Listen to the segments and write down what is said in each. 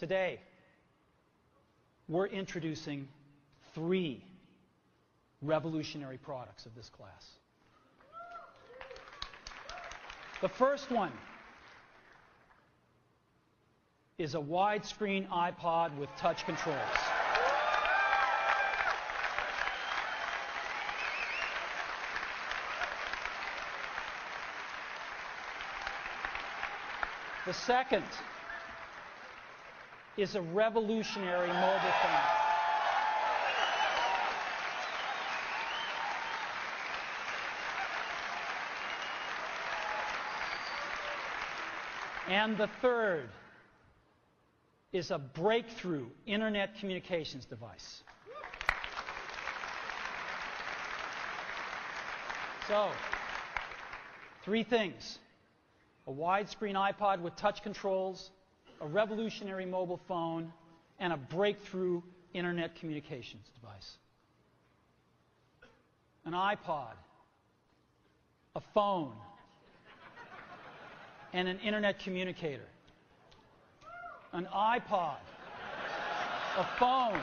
Today, we're introducing three revolutionary products of this class. The first one is a widescreen iPod with touch controls. The second is a revolutionary mobile phone. And the third is a breakthrough internet communications device. So, three things a widescreen iPod with touch controls, a revolutionary mobile phone, and a breakthrough internet communications device. An iPod, a phone, and an internet communicator. An iPod, a phone.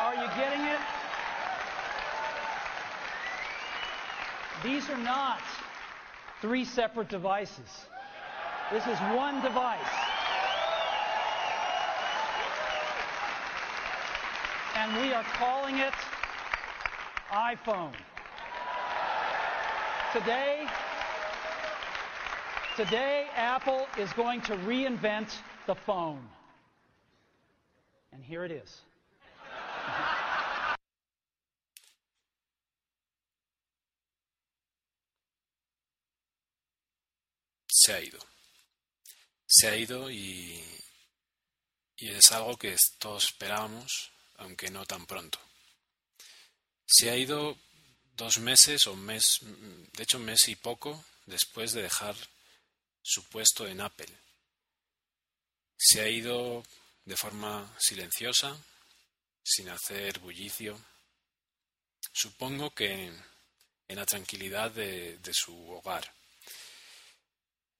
Are you getting it? These are not three separate devices. This is one device. And we are calling it iPhone. Today, today Apple is going to reinvent the phone. And here it is. Se ha ido. Se ha ido y, y es algo que todos esperábamos, aunque no tan pronto. Se ha ido dos meses o mes, de hecho un mes y poco después de dejar su puesto en Apple. Se ha ido de forma silenciosa, sin hacer bullicio. Supongo que en la tranquilidad de su hogar.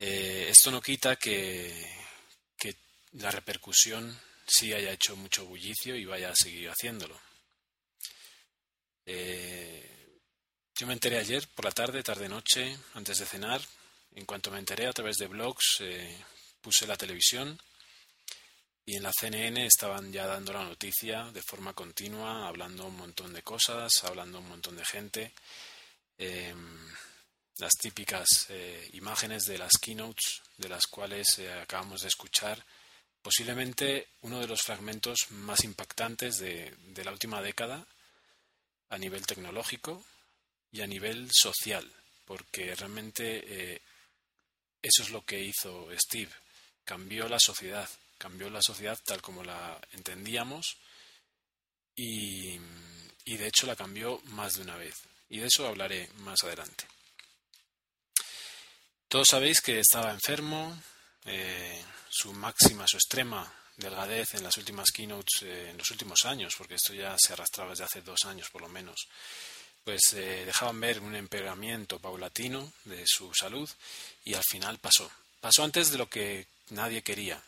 Eh, esto no quita que, la repercusión sí haya hecho mucho bullicio y vaya a seguir haciéndolo. Eh, yo me enteré ayer por la tarde, tarde-noche, antes de cenar. En cuanto me enteré a través de blogs, eh, puse la televisión y en la CNN estaban ya dando la noticia de forma continua, hablando un montón de cosas, hablando un montón de gente las típicas eh, imágenes de las keynotes de las cuales eh, acabamos de escuchar, posiblemente uno de los fragmentos más impactantes de, la última década a nivel tecnológico y a nivel social, porque realmente eh, eso es lo que hizo Steve, cambió la sociedad, cambió la sociedad tal como la entendíamos y de hecho la cambió más de una vez. Y de eso hablaré más adelante. Todos sabéis que estaba enfermo, eh, su máxima, su extrema delgadez en las últimas keynotes, eh, en los últimos años, porque esto ya se arrastraba desde hace dos años por lo menos, pues eh, dejaban ver un empeoramiento paulatino de su salud y al final pasó. Pasó antes de lo que nadie quería.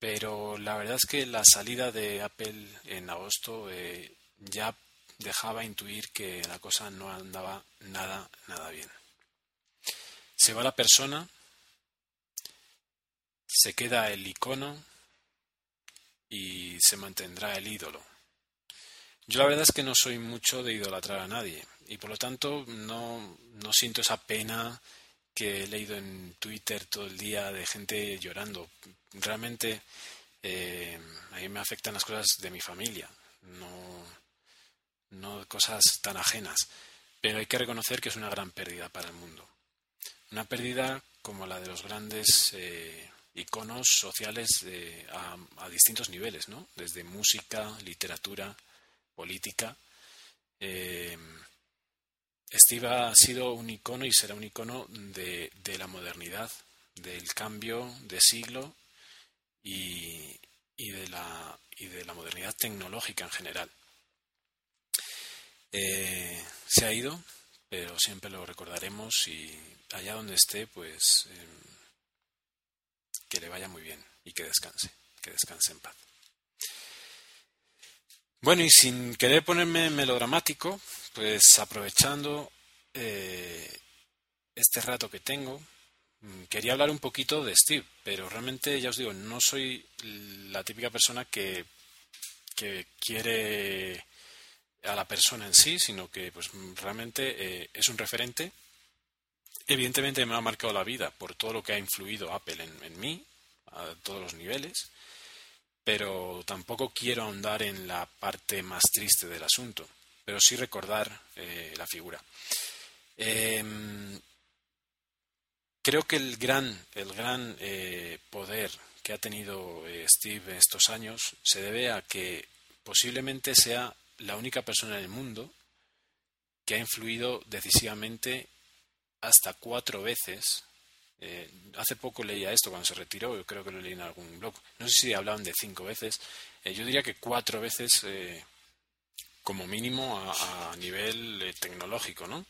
Pero la verdad es que la salida de Apple en agosto ya dejaba intuir que la cosa no andaba nada, nada bien. Se va la persona, se queda el icono y se mantendrá el ídolo. Yo la verdad es que no soy mucho de idolatrar a nadie y por lo tanto no, no siento esa pena que he leído en Twitter todo el día de gente llorando. Realmente eh, a mí me afectan las cosas de mi familia, no, no cosas tan ajenas. Pero hay que reconocer que es una gran pérdida para el mundo una pérdida como la de los grandes eh, iconos sociales a, distintos niveles, ¿no? Desde música, literatura, política. Eh, Steve ha sido un icono y será un icono de, la modernidad, del cambio de siglo y, de, la, y de la modernidad tecnológica en general. Eh, se ha ido, pero siempre lo recordaremos y allá donde esté, pues em, que le vaya muy bien y que descanse, que descanse en paz. Bueno, y sin querer ponerme melodramático, pues aprovechando eh, este rato que tengo, mm, quería hablar un poquito de Steve, pero realmente ya os digo, no soy la típica persona que, que quiere a la persona en sí, sino que pues realmente eh, es un referente. Evidentemente me ha marcado la vida por todo lo que ha influido Apple en, mí, a todos los niveles, pero tampoco quiero ahondar en la parte más triste del asunto, pero sí recordar eh, la figura. Em, creo que el gran, el gran eh, poder que ha tenido Steve estos años se debe a que posiblemente sea la única persona en el mundo que ha influido decisivamente hasta cuatro veces. Eh, hace poco leía esto cuando se retiró, yo creo que lo leí en algún blog. No sé si hablaban de cinco veces. Eh, yo diría que cuatro veces eh, como mínimo a, nivel tecnológico, ¿no?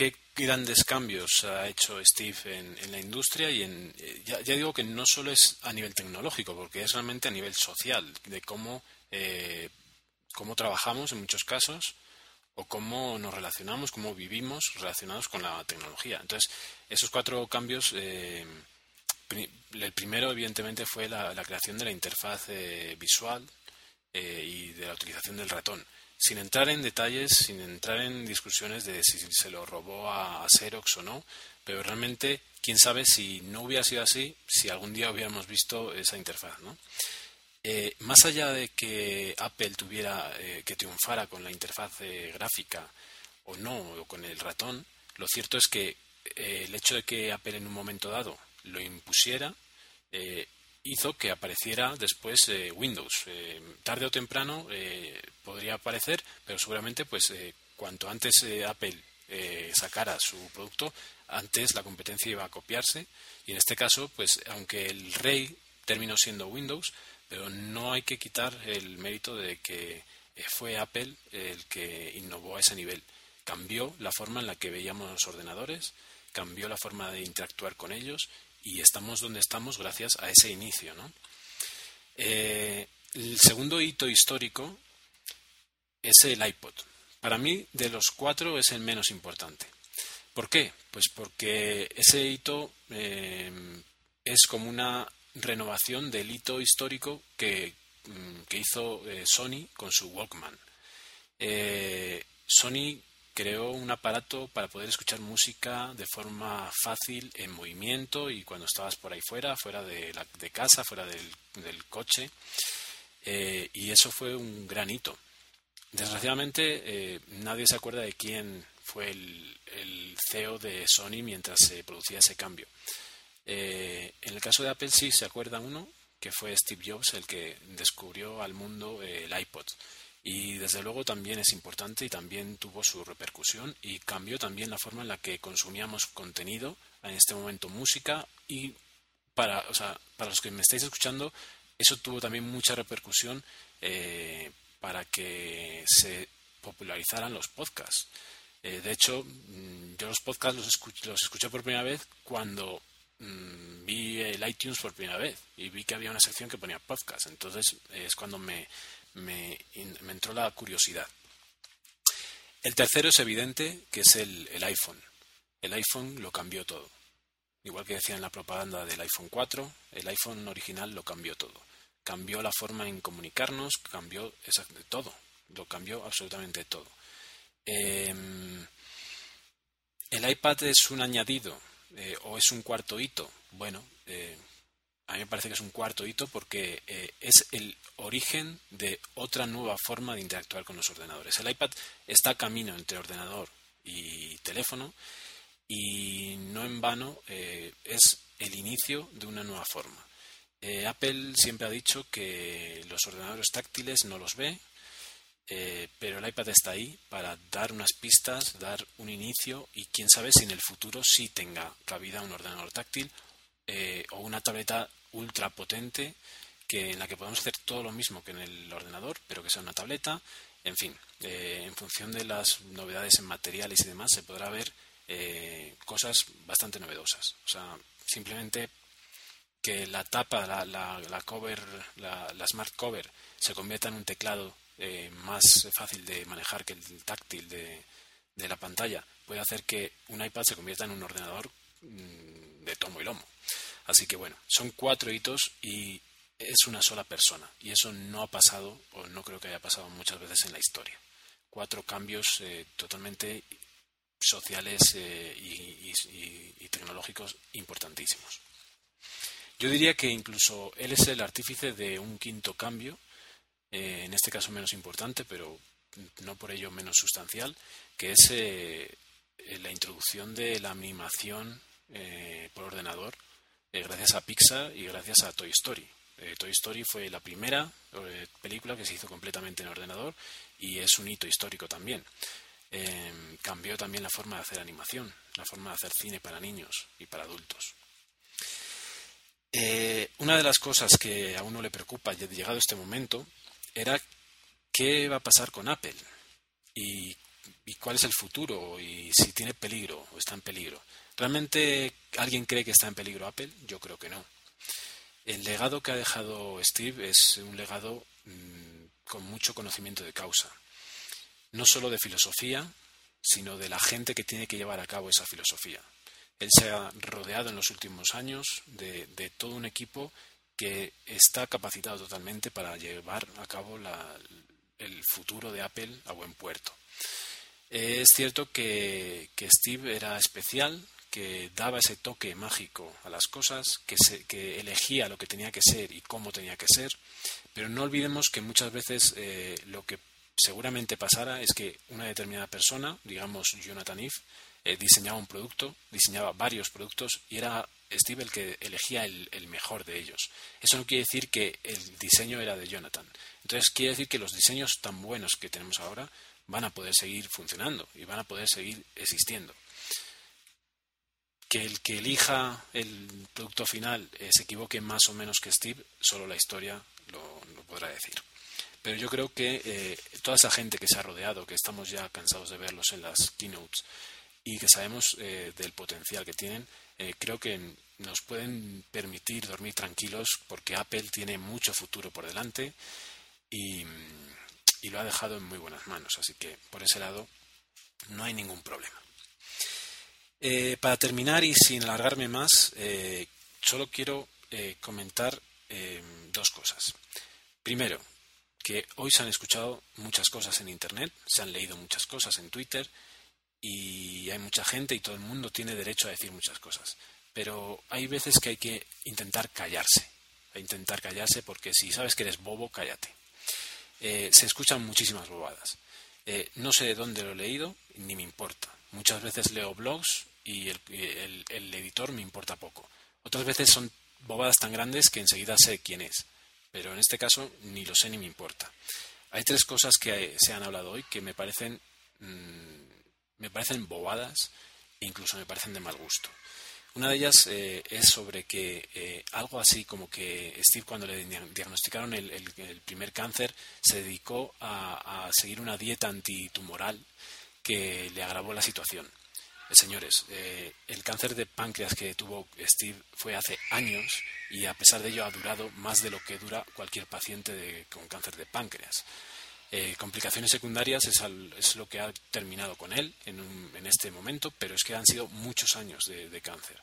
¿Qué grandes cambios ha hecho Steve en, la industria? Y en, ya, digo que no solo es a nivel tecnológico, porque es realmente a nivel social, de cómo eh, cómo trabajamos en muchos casos o cómo nos relacionamos, cómo vivimos relacionados con la tecnología. Entonces, esos cuatro cambios, eh, el primero evidentemente fue la, creación de la interfaz eh, visual y de la utilización del ratón. Sin entrar en detalles, sin entrar en discusiones de si se lo robó a, a Xerox o no, pero realmente, quién sabe si no hubiera sido así, si algún día hubiéramos visto esa interfaz, ¿no? Eh, más allá de que Apple tuviera eh, que triunfara con la interfaz eh, gráfica o no, o con el ratón, lo cierto es que el hecho de que Apple en un momento dado lo impusiera hizo que apareciera después Windows. tarde o temprano podría aparecer, pero seguramente pues cuanto antes Apple sacara su producto, antes la competencia iba a copiarse y en este caso, pues aunque el rey terminó siendo Windows, pero no hay que quitar el mérito de que eh, fue Apple el que innovó a ese nivel. Cambió la forma en la que veíamos los ordenadores, cambió la forma de interactuar con ellos y estamos donde estamos gracias a ese inicio. Eh, el segundo hito histórico es el iPod. Para mí, de los cuatro, es el menos importante. ¿Por qué? Pues porque ese hito eh, es como una renovación del hito histórico que, mm, hizo eh, Sony con su Walkman. Eh, Sony creó un aparato para poder escuchar música de forma fácil, en movimiento y cuando estabas por ahí fuera, fuera de, la, de casa, fuera del, coche. Eh, y eso fue un gran hito. Desgraciadamente, nadie se acuerda de quién fue el, el CEO de Sony mientras se producía ese cambio. Eh, en el caso de Apple sí se acuerda uno, que fue Steve Jobs el que descubrió al mundo eh, el iPod. Y desde luego también es importante y también tuvo su repercusión y cambió también la forma en la que consumíamos contenido, en este momento música y para, o sea, para los que me estáis escuchando, eso tuvo también mucha repercusión eh, para que se popularizaran los podcasts. de hecho, mm, yo los podcasts los, los escuché por primera vez cuando Mm, vi el iTunes por primera vez y vi que había una sección que ponía podcast. Entonces es cuando me, me, entró la curiosidad. El tercero es evidente que es el, el, iPhone. El iPhone lo cambió todo. Igual que decía en la propaganda del iPhone 4, el iPhone original lo cambió todo. Cambió la forma en comunicarnos, cambió todo. Lo cambió absolutamente todo. Em, el iPad es un añadido eh, o es un cuarto hito. Bueno, eh, a mí me parece que es un cuarto hito porque eh, es el origen de otra nueva forma de interactuar con los ordenadores. El iPad está camino entre ordenador y teléfono y no en vano es el inicio de una nueva forma. Apple siempre ha dicho que los ordenadores táctiles no los ve, eh, pero el iPad está ahí para dar unas pistas, dar un inicio y quién sabe si en el futuro sí tenga cabida un ordenador táctil eh, o una tableta ultra potente que, en la que podamos hacer todo lo mismo que en el ordenador, pero que sea una tableta. En fin, eh, en función de las novedades en materiales y demás, se podrá ver cosas bastante novedosas. O sea, simplemente que la tapa, la, la cover, la, smart cover, se convierta en un teclado eh, más fácil de manejar que el táctil de, la pantalla puede hacer que un iPad se convierta en un ordenador mm, de tomo y lomo. Así que bueno, son cuatro hitos y es una sola persona. Y eso no ha pasado, o no creo que haya pasado muchas veces en la historia. Cuatro cambios eh, totalmente sociales eh, y, tecnológicos importantísimos. Yo diría que incluso él es el artífice de un quinto cambio eh, en este caso menos importante, pero no por ello menos sustancial, que es eh, la introducción de la animación eh, por ordenador gracias a Pixar y gracias a Toy Story. Toy Story fue la primera película que se hizo completamente en ordenador y es un hito histórico también. cambió también la forma de hacer animación, la forma de hacer cine para niños y para adultos. una de las cosas que a uno le preocupa, llegado este momento, era qué va a pasar con Apple y, cuál es el futuro y si tiene peligro o está en peligro. ¿Realmente alguien cree que está en peligro Apple? Yo creo que no. El legado que ha dejado Steve es un legado mm, con mucho conocimiento de causa. No solo de filosofía, sino de la gente que tiene que llevar a cabo esa filosofía. Él se ha rodeado en los últimos años de todo un equipo que está capacitado totalmente para llevar a cabo el futuro de Apple a buen puerto. Es cierto que, Steve era especial, que daba ese toque mágico a las cosas, que, elegía lo que tenía que ser y cómo tenía que ser, pero no olvidemos que muchas veces eh, lo que seguramente pasara es que una determinada persona, digamos Jonathan Ive, eh, diseñaba un producto, diseñaba varios productos y era Steve el que elegía el, mejor de ellos. Eso no quiere decir que el diseño era de Jonathan. Entonces quiere decir que los diseños tan buenos que tenemos ahora van a poder seguir funcionando y van a poder seguir existiendo. Que el que elija el producto final eh, se equivoque más o menos que Steve, solo la historia lo, podrá decir. Pero yo creo que eh, toda esa gente que se ha rodeado, que estamos ya cansados de verlos en las keynotes y que sabemos eh, del potencial que tienen, eh, creo que nos pueden permitir dormir tranquilos porque Apple tiene mucho futuro por delante y, lo ha dejado en muy buenas manos. Así que por ese lado no hay ningún problema. Eh, para terminar y sin alargarme más, eh, solo quiero comentar dos cosas. Primero, que hoy se han escuchado muchas cosas en Internet, se han leído muchas cosas en Twitter, y hay mucha gente y todo el mundo tiene derecho a decir muchas cosas. Pero hay veces que hay que intentar callarse, intentar callarse porque si sabes que eres bobo, cállate. Eh, se escuchan muchísimas bobadas. Eh, no sé de dónde lo he leído, ni me importa. Muchas veces leo blogs y el, el, editor me importa poco. Otras veces son bobadas tan grandes que enseguida sé quién es. Pero en este caso ni lo sé ni me importa. Hay tres cosas que se han hablado hoy que me parecen mm, me parecen bobadas e incluso me parecen de mal gusto. Una de ellas eh, es sobre que eh, algo así como que Steve cuando le diagnosticaron el, primer cáncer se dedicó a, seguir una dieta antitumoral que le agravó la situación. Eh, señores, el cáncer de páncreas que tuvo Steve fue hace años y a pesar de ello ha durado más de lo que dura cualquier paciente con cáncer de páncreas. Eh, complicaciones secundarias es, lo que ha terminado con él en, este momento, pero es que han sido muchos años de, cáncer.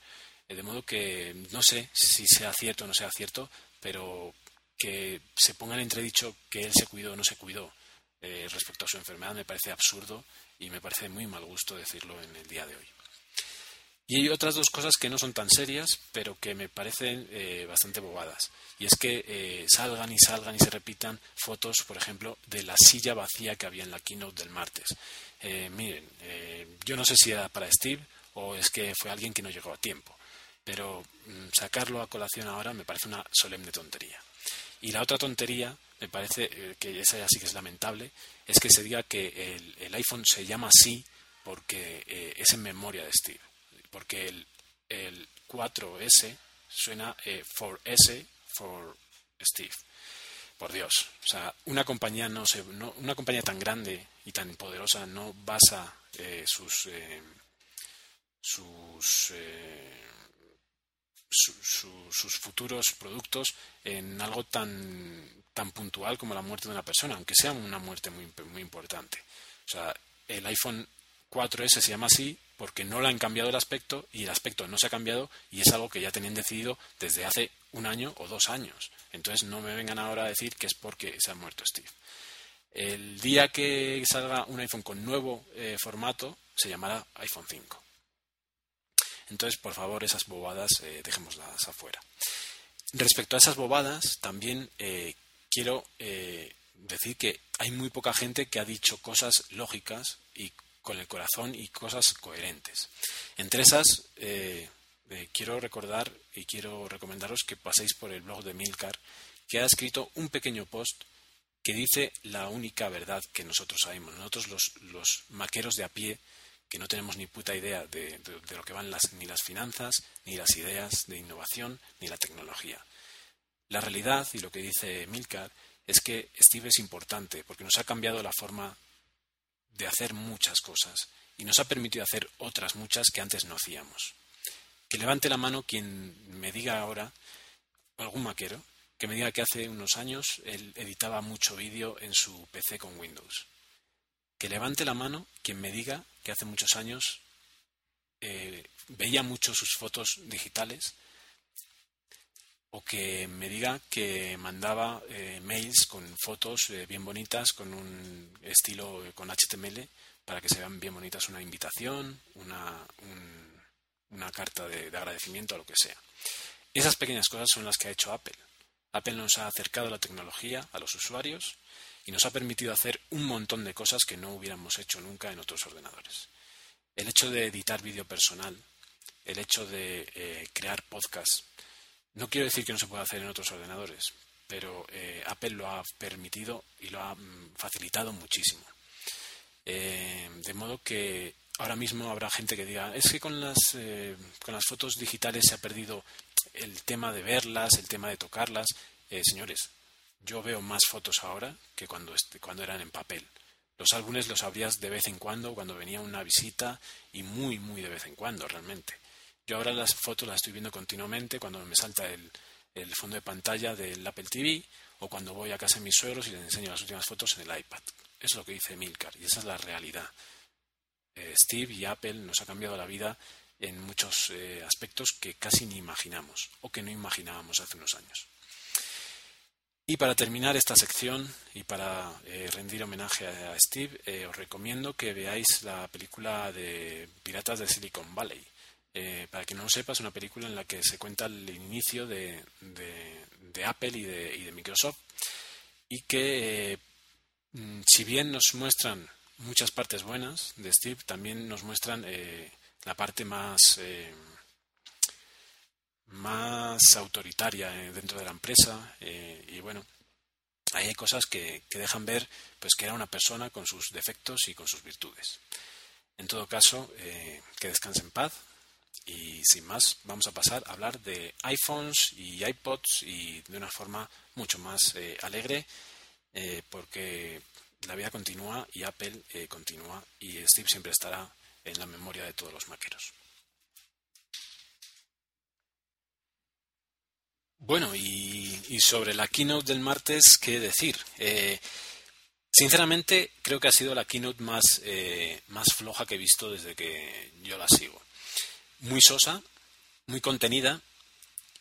Eh, de modo que no sé si sea cierto o no sea cierto, pero que se ponga en entredicho que él se cuidó o no se cuidó eh, respecto a su enfermedad me parece absurdo y me parece muy mal gusto decirlo en el día de hoy. Y hay otras dos cosas que no son tan serias, pero que me parecen eh, bastante bobadas. Y es que eh, salgan y salgan y se repitan fotos, por ejemplo, de la silla vacía que había en la keynote del martes. Eh, miren, yo no sé si era para Steve o es que fue alguien que no llegó a tiempo. Pero mm, sacarlo a colación ahora me parece una solemne tontería. Y la otra tontería, me parece que esa ya sí que es lamentable, es que se diga que el, iPhone se llama así porque es en memoria de Steve. Porque el, el 4S suena eh, for S for Steve. Por Dios, o sea, una compañía no se, una compañía tan grande y tan poderosa no basa eh, sus eh, sus sus futuros productos en algo tan tan puntual como la muerte de una persona, aunque sea una muerte muy muy importante. O sea, el iPhone 4S se llama así porque no le han cambiado el aspecto y el aspecto no se ha cambiado y es algo que ya tenían decidido desde hace un año o dos años. Entonces no me vengan ahora a decir que es porque se ha muerto Steve. El día que salga un iPhone con nuevo eh, formato se llamará iPhone 5. Entonces, por favor, esas bobadas eh, dejémoslas afuera. Respecto a esas bobadas, también eh, quiero decir que hay muy poca gente que ha dicho cosas lógicas y con el corazón y cosas coherentes. Entre esas, eh, eh, quiero recordar y quiero recomendaros que paséis por el blog de Milcar, que ha escrito un pequeño post que dice la única verdad que nosotros sabemos. Nosotros los, maqueros de a pie, que no tenemos ni puta idea de, lo que van las, ni las finanzas, ni las ideas de innovación, ni la tecnología. La realidad, y lo que dice Milcar, es que Steve es importante porque nos ha cambiado la forma de hacer muchas cosas y nos ha permitido hacer otras muchas que antes no hacíamos. Que levante la mano quien me diga ahora, algún maquero, que me diga que hace unos años él editaba mucho vídeo en su PC con Windows. Que levante la mano quien me diga que hace muchos años eh, veía mucho sus fotos digitales o que me diga que mandaba eh, mails con fotos eh, bien bonitas, con un estilo eh, con HTML, para que se vean bien bonitas una invitación, una, una carta de, de, agradecimiento o lo que sea. Esas pequeñas cosas son las que ha hecho Apple. Apple nos ha acercado la tecnología a los usuarios y nos ha permitido hacer un montón de cosas que no hubiéramos hecho nunca en otros ordenadores. El hecho de editar vídeo personal, el hecho de crear podcasts, no quiero decir que no se pueda hacer en otros ordenadores, pero eh, Apple lo ha permitido y lo ha mm, facilitado muchísimo. Eh, de modo que ahora mismo habrá gente que diga, es que con las, eh, con las fotos digitales se ha perdido el tema de verlas, el tema de tocarlas. señores, yo veo más fotos ahora que cuando, cuando eran en papel. Los álbumes los abrías de vez en cuando, cuando venía una visita, y muy, muy de vez en cuando, realmente. Yo ahora las fotos las estoy viendo continuamente cuando me salta el, fondo de pantalla del Apple TV o cuando voy a casa de mis suegros y les enseño las últimas fotos en el iPad. Es lo que dice Milcar y esa es la realidad. Eh, Steve y Apple nos ha cambiado la vida en muchos eh, aspectos que casi ni imaginamos o que no imaginábamos hace unos años. Y para terminar esta sección y para eh, rendir homenaje a Steve, os recomiendo que veáis la película de Piratas de Silicon Valley. Eh, para quien no lo sepa, es una película en la que se cuenta el inicio de, Apple y de, Microsoft y que, eh, mm, si bien nos muestran muchas partes buenas de Steve, también nos muestran eh, la parte más más autoritaria dentro de la empresa y bueno ahí hay cosas que, que, dejan ver pues que era una persona con sus defectos y con sus virtudes. En todo caso que descanse en paz y sin más, vamos a pasar a hablar de iPhones y iPods y de una forma mucho más eh, alegre, eh, porque la vida continúa y Apple eh, continúa y Steve siempre estará en la memoria de todos los maqueros. Bueno, y, sobre la keynote del martes, ¿qué decir? sinceramente, creo que ha sido la keynote más, más floja que he visto desde que yo la sigo muy sosa, muy contenida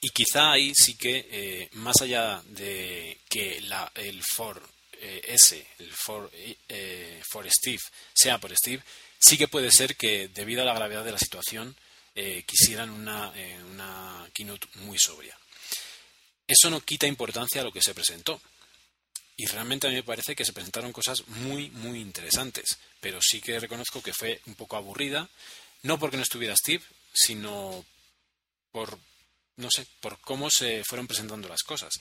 y quizá ahí sí que eh, más allá de que la, el for eh, S, el for, eh, for Steve, sea por Steve, sí que puede ser que debido a la gravedad de la situación quisieran una, una keynote muy sobria. Eso no quita importancia a lo que se presentó. Y realmente a mí me parece que se presentaron cosas muy, muy interesantes, pero sí que reconozco que fue un poco aburrida No porque no estuviera Steve, sino por, no sé, por cómo se fueron presentando las cosas.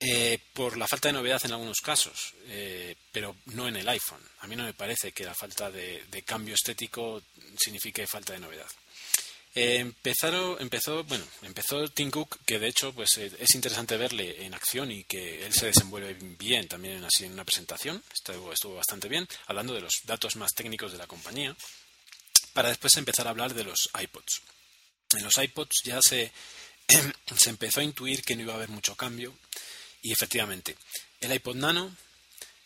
Eh, por la falta de novedad en algunos casos, eh, pero no en el iPhone. A mí no me parece que la falta de, cambio estético signifique falta de novedad. Eh, empezaron, empezó, bueno, empezó Tim Cook, que de hecho pues, es interesante verle en acción y que él se desenvuelve bien también así en una presentación, estuvo, estuvo bastante bien, hablando de los datos más técnicos de la compañía, para después empezar a hablar de los iPods. En los iPods ya se, se empezó a intuir que no iba a haber mucho cambio, y efectivamente, el iPod Nano,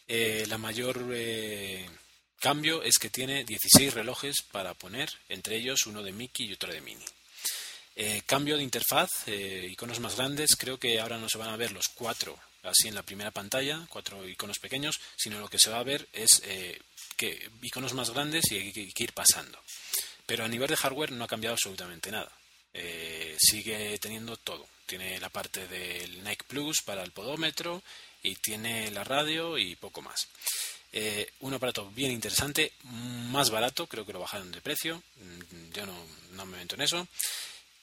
eh, la mayor eh, cambio es que tiene 16 relojes para poner, entre ellos uno de Mickey y otro de Mini. Eh, cambio de interfaz, iconos más grandes, creo que ahora no se van a ver los cuatro así en la primera pantalla, cuatro iconos pequeños, sino lo que se va a ver es que iconos más grandes y hay que ir pasando. Pero a nivel de hardware no ha cambiado absolutamente nada. sigue teniendo todo tiene la parte del Nike Plus para el podómetro y tiene la radio y poco más. Eh, un aparato bien interesante, más barato, creo que lo bajaron de precio, mm, yo no, me meto en eso.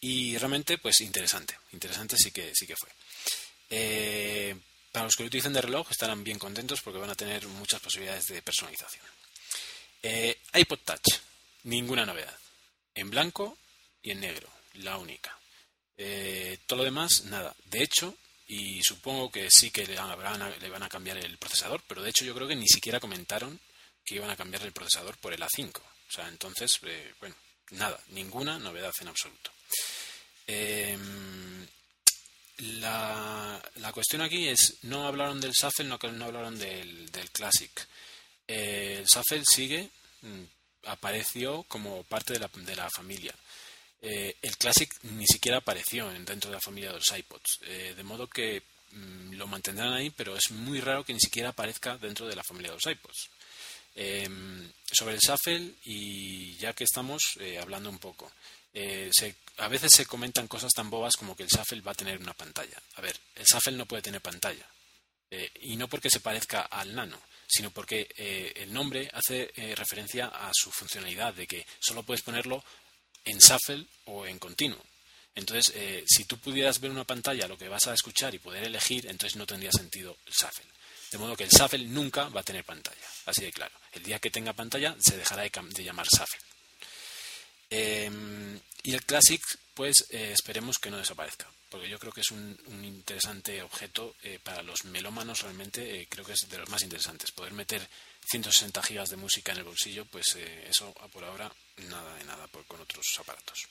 Y realmente, pues interesante, interesante sí que, sí que fue. Eh, para los que lo utilicen de reloj estarán bien contentos porque van a tener muchas posibilidades de personalización. Eh, iPod Touch, ninguna novedad. En blanco y en negro, la única. Eh, todo lo demás, nada. De hecho, y supongo que sí que le van, a, cambiar el procesador, pero de hecho yo creo que ni siquiera comentaron que iban a cambiar el procesador por el A5. O sea, entonces, eh, bueno, nada, ninguna novedad en absoluto. Em, la, la, cuestión aquí es, no hablaron del Shuffle, no, no hablaron del, del Classic. Eh, el Shuffle sigue, mm, apareció como parte de la, de la familia. Eh, el Classic ni siquiera apareció dentro de la familia de los iPods, eh, de modo que mm, lo mantendrán ahí, pero es muy raro que ni siquiera aparezca dentro de la familia de los iPods. Em, sobre el Shuffle, y ya que estamos hablando un poco, a veces se comentan cosas tan bobas como que el Shuffle va a tener una pantalla. A ver, el Shuffle no puede tener pantalla, y no porque se parezca al Nano, sino porque el nombre hace referencia a su funcionalidad, de que solo puedes ponerlo en shuffle o en continuo. Entonces, eh, si tú pudieras ver una pantalla, lo que vas a escuchar y poder elegir, entonces no tendría sentido el shuffle. De modo que el shuffle nunca va a tener pantalla. Así de claro. El día que tenga pantalla se dejará de, llamar shuffle. Em, y el Classic, pues eh, esperemos que no desaparezca, porque yo creo que es un, interesante objeto eh, para los melómanos, realmente creo que es de los más interesantes. Poder meter 160 gigas de música en el bolsillo, pues eso por ahora nada de nada con otros aparatos.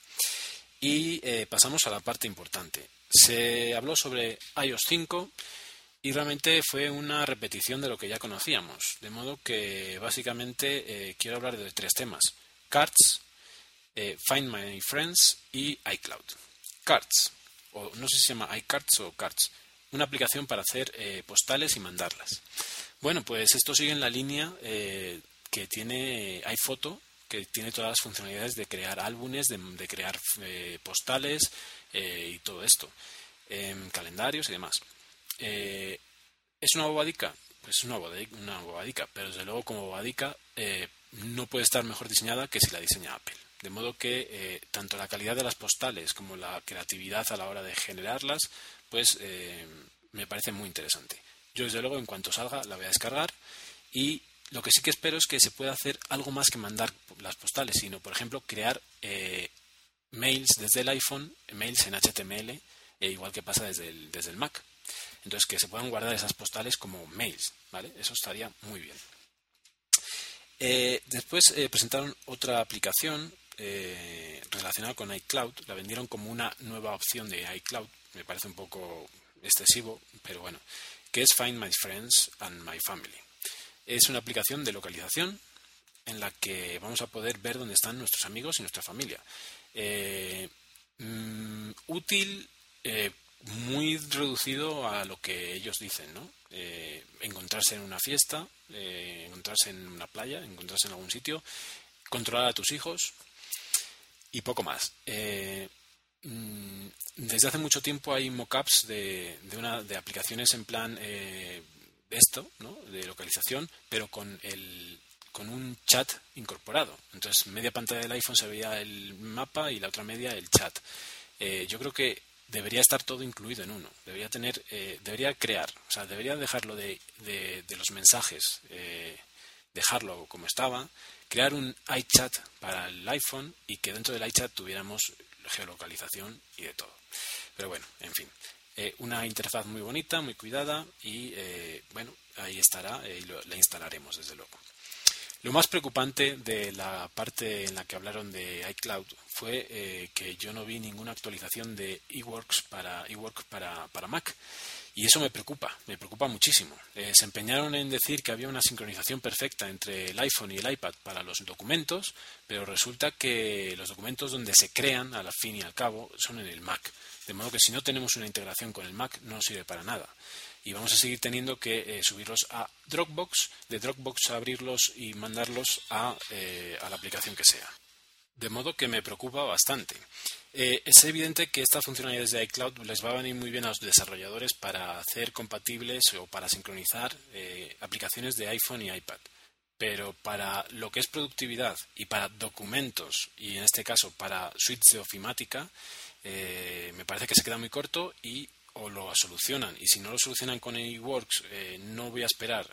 Y eh, pasamos a la parte importante. Se habló sobre iOS 5 y realmente fue una repetición de lo que ya conocíamos. De modo que básicamente eh, quiero hablar de tres temas. Cards, eh, Find My Friends y iCloud. Cards, o no sé si se llama iCards o Cards, una aplicación para hacer postales y mandarlas. Bueno, pues esto sigue en la línea que tiene iPhoto que tiene todas las funcionalidades de crear álbumes, de, crear eh, postales eh, y todo esto, calendarios y demás. Eh, ¿Es una bobadica? Pues es una bobadica, una bobadica, pero desde luego como bobadica no puede estar mejor diseñada que si la diseña Apple. De modo que tanto la calidad de las postales como la creatividad a la hora de generarlas, pues me parece muy interesante. Yo desde luego en cuanto salga la voy a descargar y lo que sí que espero es que se pueda hacer algo más que mandar las postales, sino, por ejemplo, crear eh, mails desde el iPhone, mails en HTML, eh, igual que pasa desde el, desde el Mac. Entonces, que se puedan guardar esas postales como mails, ¿vale? Eso estaría muy bien. Eh, después presentaron otra aplicación relacionada con iCloud. La vendieron como una nueva opción de iCloud. Me parece un poco excesivo, pero bueno. Que es Find My Friends and My Family. Es una aplicación de localización en la que vamos a poder ver dónde están nuestros amigos y nuestra familia. Eh, mm, útil, eh, muy reducido a lo que ellos dicen, ¿no? Eh, encontrarse en una fiesta, encontrarse en una playa, encontrarse en algún sitio, controlar a tus hijos y poco más. Mm, desde hace mucho tiempo hay mockups de, de, una, de aplicaciones en plan esto, ¿no? de localización, pero con el, con un chat incorporado. Entonces, media pantalla del iPhone se veía el mapa y la otra media el chat. Eh, yo creo que debería estar todo incluido en uno. Debería tener, eh, debería crear, o sea, debería dejarlo de, de, los mensajes, eh, dejarlo como estaba, crear un iChat para el iPhone y que dentro del iChat tuviéramos geolocalización y de todo. Pero bueno, en fin, eh, una interfaz muy bonita, muy cuidada y bueno, ahí estará y la instalaremos desde luego. Lo más preocupante de la parte en la que hablaron de iCloud fue eh, que yo no vi ninguna actualización de eWorks para, eWork para, para Mac. Y eso me preocupa, me preocupa muchísimo. Eh, se empeñaron en decir que había una sincronización perfecta entre el iPhone y el iPad para los documentos, pero resulta que los documentos donde se crean, al fin y al cabo, son en el Mac. De modo que si no tenemos una integración con el Mac, no sirve para nada y vamos a seguir teniendo que eh, subirlos a Dropbox, de Dropbox abrirlos y mandarlos eh, a, la aplicación que sea. De modo que me preocupa bastante. Eh, es evidente que esta funcionalidad desde iCloud les va a venir muy bien a los desarrolladores para hacer compatibles o para sincronizar aplicaciones de iPhone y iPad. Pero para lo que es productividad y para documentos, y en este caso para suites de ofimática, me parece que se queda muy corto y o lo solucionan. Y si no lo solucionan con eWorks, eh, no voy a esperar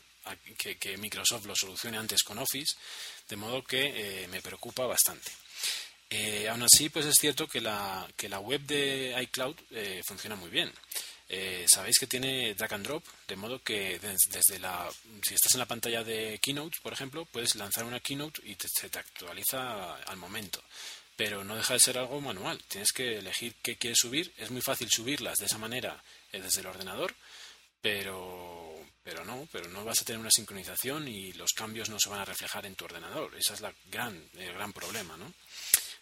que, Microsoft lo solucione antes con Office, de modo que eh, me preocupa bastante. Eh, aún así, pues es cierto que la, que la web de iCloud funciona muy bien. Sabéis que tiene drag and drop, de modo que desde, la, si estás en la pantalla de Keynote, por ejemplo, puedes lanzar una Keynote y se te actualiza al momento pero no deja de ser algo manual. Tienes que elegir qué quieres subir. Es muy fácil subirlas de esa manera eh, desde el ordenador, pero, pero no, pero no vas a tener una sincronización y los cambios no se van a reflejar en tu ordenador. Ese es la gran, el gran problema, ¿no?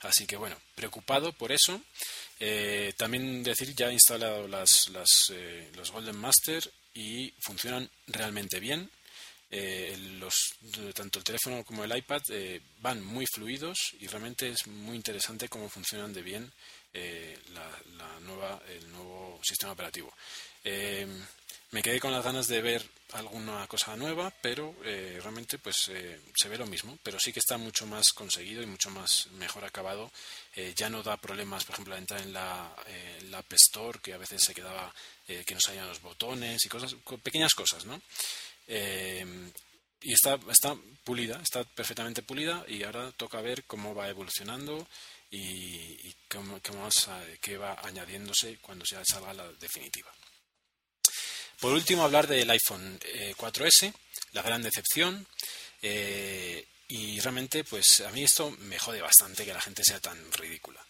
Así que bueno, preocupado por eso. Eh, también decir, ya he instalado las, las, eh, los Golden Master y funcionan realmente bien. Eh, los, tanto el teléfono como el iPad van muy fluidos y realmente es muy interesante cómo funcionan de bien eh, la, nueva, el nuevo sistema operativo. Me quedé con las ganas de ver alguna cosa nueva, pero realmente pues se ve lo mismo, pero sí que está mucho más conseguido y mucho más mejor acabado. ya no da problemas, por ejemplo, entrar en la, App Store, que a veces se quedaba que no salían los botones y cosas, pequeñas cosas, ¿no? Eh, y está, está pulida, está perfectamente pulida y ahora toca ver cómo va evolucionando y, cómo, qué va añadiéndose cuando ya salga la definitiva. Por último, hablar del iPhone 4S, eh, la gran decepción. Eh, y realmente, pues a mí esto me jode bastante que la gente sea tan ridícula.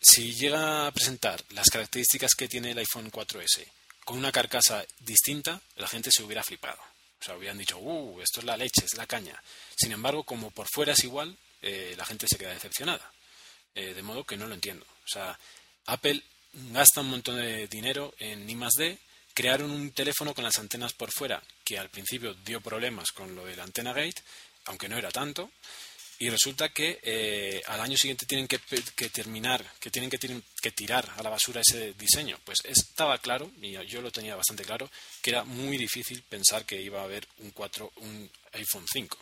si llega a presentar las características que tiene el iPhone 4S con una carcasa distinta, la gente se hubiera flipado. O sea, hubieran dicho, uh, esto es la leche, es la caña. Sin embargo, como por fuera es igual, eh, la gente se queda decepcionada. Eh, de modo que no lo entiendo. O sea, Apple gasta un montón de dinero en I crearon un teléfono con las antenas por fuera, que al principio dio problemas con lo de la antena gate, aunque no era tanto, y resulta que eh, al año siguiente tienen que, terminar, que tienen que, tirar a la basura ese diseño. Pues estaba claro, y yo lo tenía bastante claro, que era muy difícil pensar que iba a haber un, 4, un iPhone 5.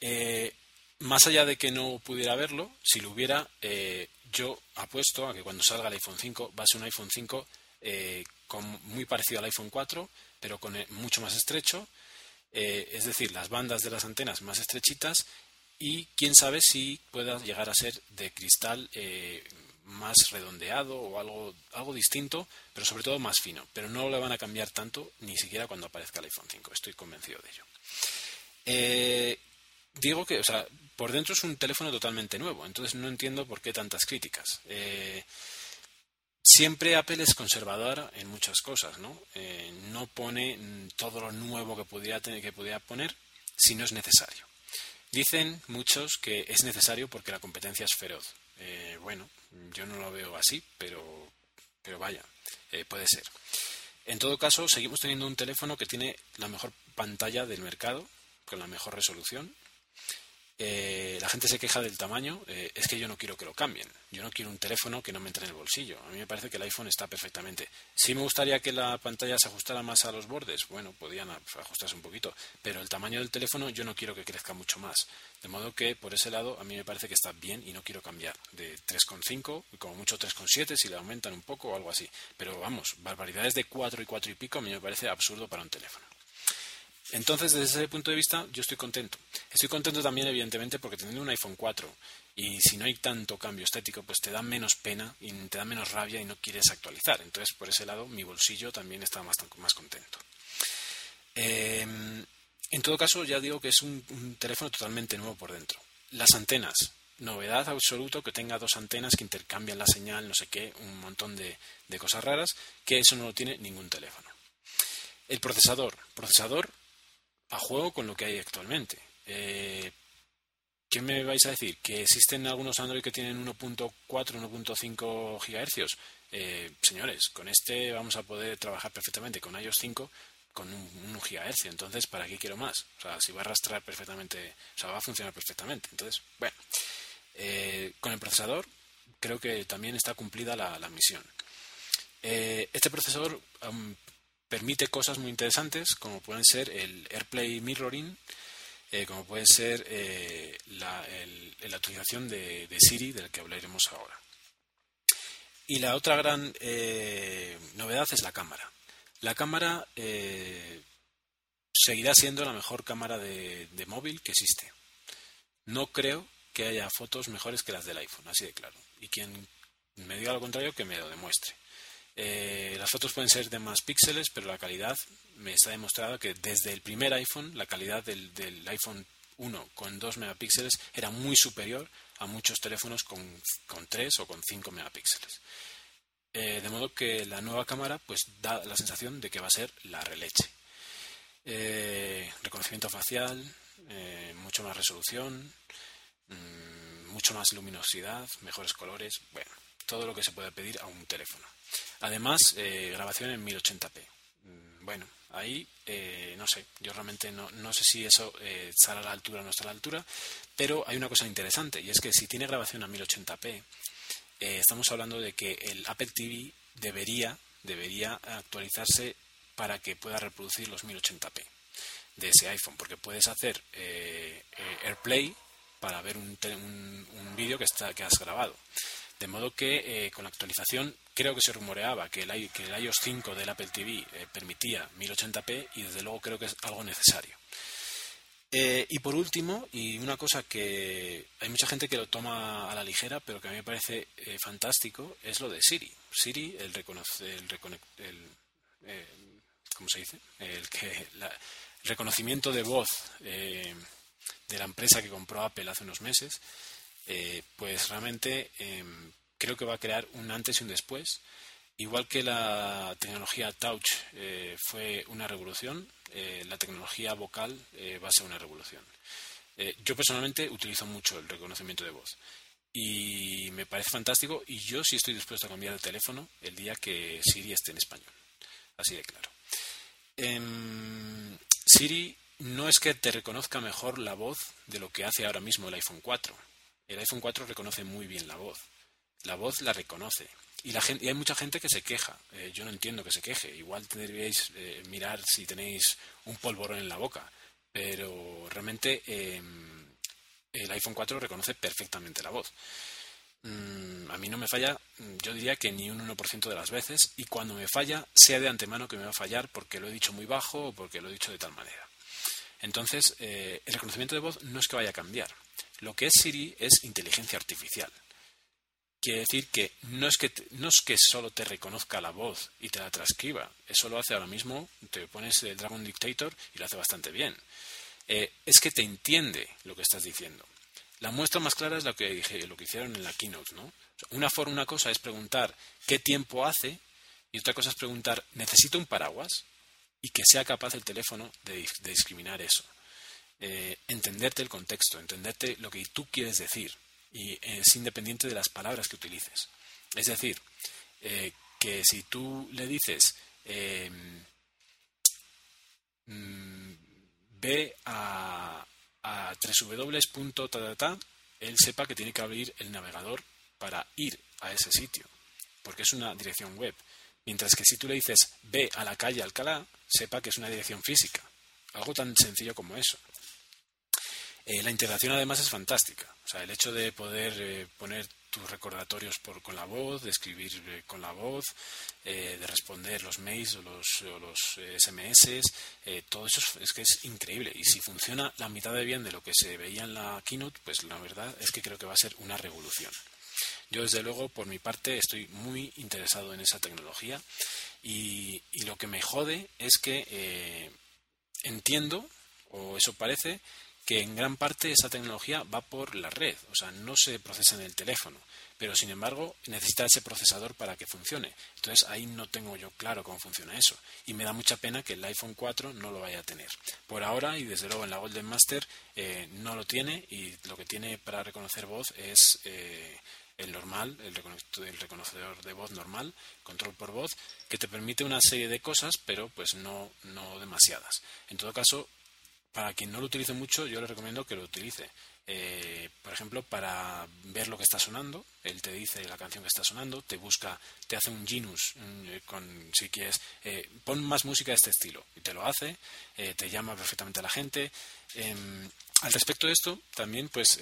Eh, más allá de que no pudiera verlo, si lo hubiera, eh, yo apuesto a que cuando salga el iPhone 5 va a ser un iPhone 5 muy parecido al iPhone 4, pero con mucho más estrecho eh, es decir, las bandas de las antenas más estrechitas y quién sabe si pueda llegar a ser de cristal eh, más redondeado o algo, algo distinto, pero sobre todo más fino. Pero no le van a cambiar tanto ni siquiera cuando aparezca el iPhone 5, estoy convencido de ello. Eh, digo que, o sea, por dentro es un teléfono totalmente nuevo, entonces no entiendo por qué tantas críticas. Siempre Apple es conservadora en muchas cosas, ¿no? Eh, no pone todo lo nuevo que pudiera, tener, que pudiera poner si no es necesario. Dicen muchos que es necesario porque la competencia es feroz. Eh, bueno, yo no lo veo así, pero, pero vaya, eh, puede ser. En todo caso, seguimos teniendo un teléfono que tiene la mejor pantalla del mercado, con la mejor resolución, eh, la gente se queja del tamaño, eh, es que yo no quiero que lo cambien. Yo no quiero un teléfono que no me entre en el bolsillo. A mí me parece que el iPhone está perfectamente. Si me gustaría que la pantalla se ajustara más a los bordes, bueno, podían ajustarse un poquito, pero el tamaño del teléfono yo no quiero que crezca mucho más. De modo que por ese lado a mí me parece que está bien y no quiero cambiar de 3,5, como mucho 3,7 si le aumentan un poco o algo así. Pero vamos, barbaridades de 4 y 4 y pico a mí me parece absurdo para un teléfono. Entonces, desde ese punto de vista, yo estoy contento. Estoy contento también, evidentemente, porque teniendo un iPhone 4 y si no hay tanto cambio estético, pues te da menos pena y te da menos rabia y no quieres actualizar. Entonces, por ese lado, mi bolsillo también está más, más contento. Em, en todo caso, ya digo que es un, teléfono totalmente nuevo por dentro. Las antenas, novedad absoluto que tenga dos antenas que intercambian la señal, no sé qué, un montón de, de cosas raras, que eso no lo tiene ningún teléfono. El procesador, procesador a juego con lo que hay actualmente. Eh, ¿Qué me vais a decir? ¿Que existen algunos Android que tienen 1.4, 1.5 GHz? Eh, señores, con este vamos a poder trabajar perfectamente con iOS 5 con un, 1 GHz. Entonces, ¿para qué quiero más? O sea, si va a arrastrar perfectamente, o sea, va a funcionar perfectamente. Entonces, bueno, eh, con el procesador creo que también está cumplida la, misión. este procesador permite cosas muy interesantes como pueden ser el AirPlay Mirroring, eh, como puede ser eh, la, utilización de, Siri, del que hablaremos ahora. Y la otra gran eh, novedad es la cámara. La cámara seguirá siendo la mejor cámara de, de móvil que existe. No creo que haya fotos mejores que las del iPhone, así de claro. Y quien me diga lo contrario, que me lo demuestre. Eh, las fotos pueden ser de más píxeles, pero la calidad me está demostrado que desde el primer iPhone, la calidad del, iPhone 1 con 2 megapíxeles era muy superior a muchos teléfonos con, con 3 o con 5 megapíxeles. Eh, de modo que la nueva cámara pues da la sensación de que va a ser la releche. Eh, reconocimiento facial, mucho más resolución, mm, mucho más luminosidad, mejores colores, bueno, todo lo que se puede pedir a un teléfono. Además, eh, grabación en 1080p. Mm, bueno, ahí eh, no sé, yo realmente no, no sé si eso eh, a la altura o no está a la altura, pero hay una cosa interesante y es que si tiene grabación a 1080p, estamos hablando de que el Apple TV debería, debería actualizarse para que pueda reproducir los 1080p de ese iPhone, porque puedes hacer AirPlay para ver un, un, vídeo que, está, que has grabado. De modo que eh, con la actualización creo que se rumoreaba que el, que el iOS 5 del Apple TV eh, permitía 1080p y desde luego creo que es algo necesario. Eh, y por último, y una cosa que hay mucha gente que lo toma a la ligera, pero que a mí me parece fantástico, es lo de Siri. Siri, el, reconoce, el, ¿cómo se dice? El, que, reconocimiento de voz de la empresa que compró Apple hace unos meses, eh, pues realmente em, creo que va a crear un antes y un después. Igual que la tecnología Touch eh, fue una revolución, eh, la tecnología vocal va a ser una revolución. yo personalmente utilizo mucho el reconocimiento de voz y me parece fantástico y yo sí estoy dispuesto a cambiar de teléfono el día que Siri esté en español. Así de claro. Em, Siri no es que te reconozca mejor la voz de lo que hace ahora mismo el iPhone 4 el iPhone 4 reconoce muy bien la voz. La voz la reconoce. Y, la gente, y hay mucha gente que se queja. Eh, yo no entiendo que se queje. Igual deberíais eh, mirar si tenéis un polvorón en la boca. Pero realmente em, el iPhone 4 reconoce perfectamente la voz. Mm, a mí no me falla, yo diría que ni un 1% de las veces. Y cuando me falla, sea de antemano que me va a fallar porque lo he dicho muy bajo o porque lo he dicho de tal manera. Entonces, eh, el reconocimiento de voz no es que vaya a cambiar. Lo que es Siri es inteligencia artificial. Quiere decir que no es que, no es que solo te reconozca la voz y te la transcriba. Eso lo hace ahora mismo, te pones el Dragon Dictator y lo hace bastante bien. Eh, es que te entiende lo que estás diciendo. La muestra más clara es lo que, dije, lo que hicieron en la keynote. ¿no? Una, forma, una cosa es preguntar qué tiempo hace y otra cosa es preguntar, ¿necesito un paraguas? Y que sea capaz el teléfono de discriminar eso. Eh, entenderte el contexto, entenderte lo que tú quieres decir y es independiente de las palabras que utilices. Es decir, eh, que si tú le dices em, mm, ve a, a www.tatata, él sepa que tiene que abrir el navegador para ir a ese sitio, porque es una dirección web. Mientras que si tú le dices ve a la calle Alcalá, sepa que es una dirección física. Algo tan sencillo como eso. Eh, la integración además es fantástica. O sea, el hecho de poder eh, poner tus recordatorios por, con la voz, de escribir eh, con la voz, de responder los mails o los, los SMS, todo eso es, que es increíble. Y si funciona la mitad de bien de lo que se veía en la keynote, pues la verdad es que creo que va a ser una revolución. Yo, desde luego, por mi parte, estoy muy interesado en esa tecnología y lo que me jode es que entiendo, o eso parece, que en gran parte esa tecnología va por la red, o sea, no se procesa en el teléfono, pero sin embargo necesita ese procesador para que funcione. Entonces ahí no tengo yo claro cómo funciona eso y me da mucha pena que el iPhone 4 no lo vaya a tener. Por ahora y desde luego en la Golden Master eh, no lo tiene y lo que tiene para reconocer voz es eh, el normal, el, reconocedor de voz normal, control por voz, que te permite una serie de cosas, pero pues no, no demasiadas. En todo caso, para quien no lo utilice mucho, yo le recomiendo que lo utilice. Eh, por ejemplo, para ver lo que está sonando, él te dice la canción que está sonando, te busca, te hace un Genus eh, con, si quieres, eh, pon más música de este estilo, y te lo hace, te llama perfectamente a la gente. Em, al respecto de esto, también, pues,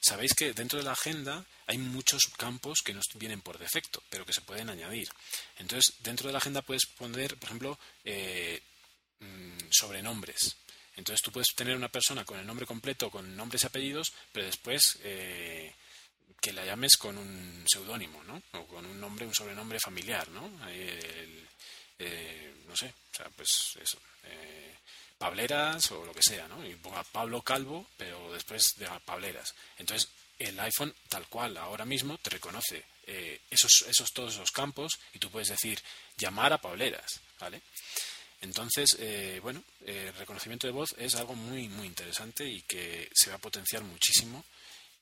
sabéis que dentro de la agenda hay muchos campos que nos vienen por defecto, pero que se pueden añadir. Entonces, dentro de la agenda puedes poner, por ejemplo, mm, sobrenombres entonces tú puedes tener una persona con el nombre completo, con nombres y apellidos, pero después eh, que la llames con un seudónimo, ¿no? O con un nombre, un sobrenombre familiar, ¿no? Eh, no sé, o sea, pues eso. Eh, Pableras o lo que sea, ¿no? Y ponga Pablo Calvo, pero después de Pableras. Entonces, el iPhone, tal cual, ahora mismo te reconoce esos, esos, todos esos campos y tú puedes decir llamar a Pableras, ¿vale? Entonces, eh, bueno, el reconocimiento de voz es algo muy, muy interesante y que se va a potenciar muchísimo.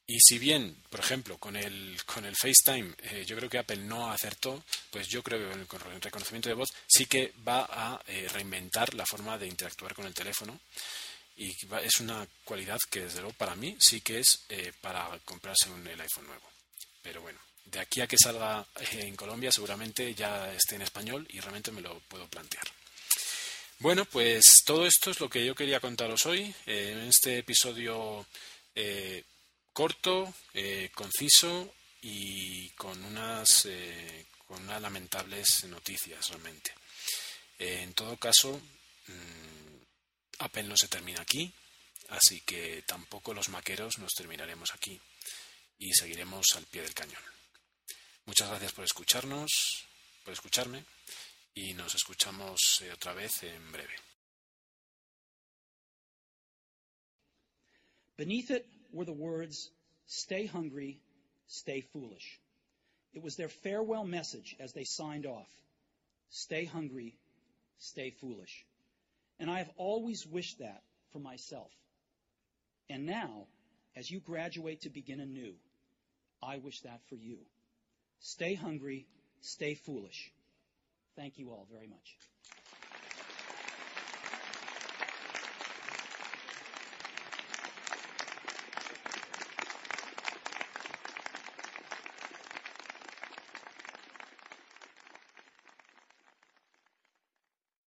Y si bien, por ejemplo, con el, con el FaceTime eh, yo creo que Apple no acertó, pues yo creo que con el reconocimiento de voz sí que va a eh, reinventar la forma de interactuar con el teléfono. Y es una cualidad que, desde luego, para mí sí que es para comprarse un, el iPhone nuevo. Pero bueno, de aquí a que salga en Colombia seguramente ya esté en español y realmente me lo puedo plantear. Bueno, pues todo esto es lo que yo quería contaros hoy eh, en este episodio eh, corto, eh, conciso y con unas, con unas lamentables noticias realmente. en todo caso, mm, Apple no se termina aquí, así que tampoco los maqueros nos terminaremos aquí y seguiremos al pie del cañón. Muchas gracias por escucharnos, por escucharme y nos escuchamos eh, otra vez en breve. Beneath it were the words, Stay hungry, stay foolish. It was their farewell message as they signed off. Stay hungry, stay foolish. And I have always wished that for myself. And now, as you graduate to begin anew, I wish that for you. Stay hungry, stay foolish. Thank you all very much.